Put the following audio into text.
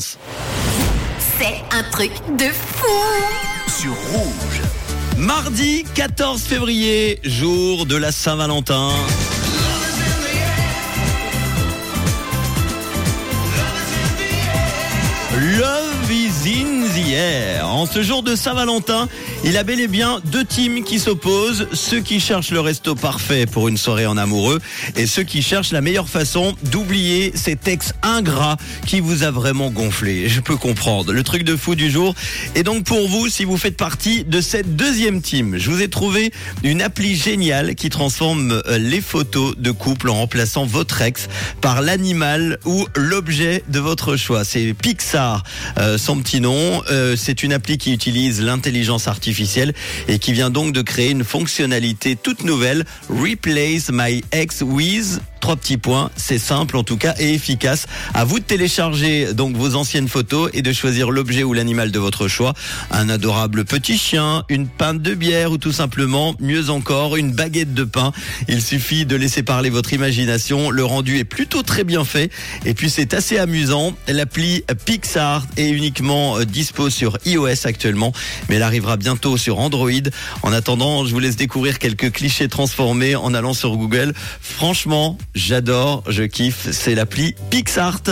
C'est un truc de fou Sur Rouge. Mardi 14 février, jour de la Saint-Valentin. Love En ce jour de Saint-Valentin, il a bel et bien deux teams qui s'opposent. Ceux qui cherchent le resto parfait pour une soirée en amoureux et ceux qui cherchent la meilleure façon d'oublier cet ex ingrat qui vous a vraiment gonflé. Je peux comprendre. Le truc de fou du jour. Et donc pour vous, si vous faites partie de cette deuxième team, je vous ai trouvé une appli géniale qui transforme euh, les photos de couple en remplaçant votre ex par l'animal ou l'objet de votre choix. C'est Pixar, euh, son petit nom. Euh, c'est une appli qui utilise l'intelligence artificielle et qui vient donc de créer une fonctionnalité toute nouvelle, Replace My Ex With Trois petits points, c'est simple en tout cas et efficace. À vous de télécharger donc vos anciennes photos et de choisir l'objet ou l'animal de votre choix. Un adorable petit chien, une pinte de bière ou tout simplement, mieux encore, une baguette de pain. Il suffit de laisser parler votre imagination. Le rendu est plutôt très bien fait et puis c'est assez amusant. L'appli Pixar est uniquement euh, dispo sur iOS actuellement, mais elle arrivera bientôt sur Android. En attendant, je vous laisse découvrir quelques clichés transformés en allant sur Google. Franchement, J'adore, je kiffe, c'est l'appli PixArt.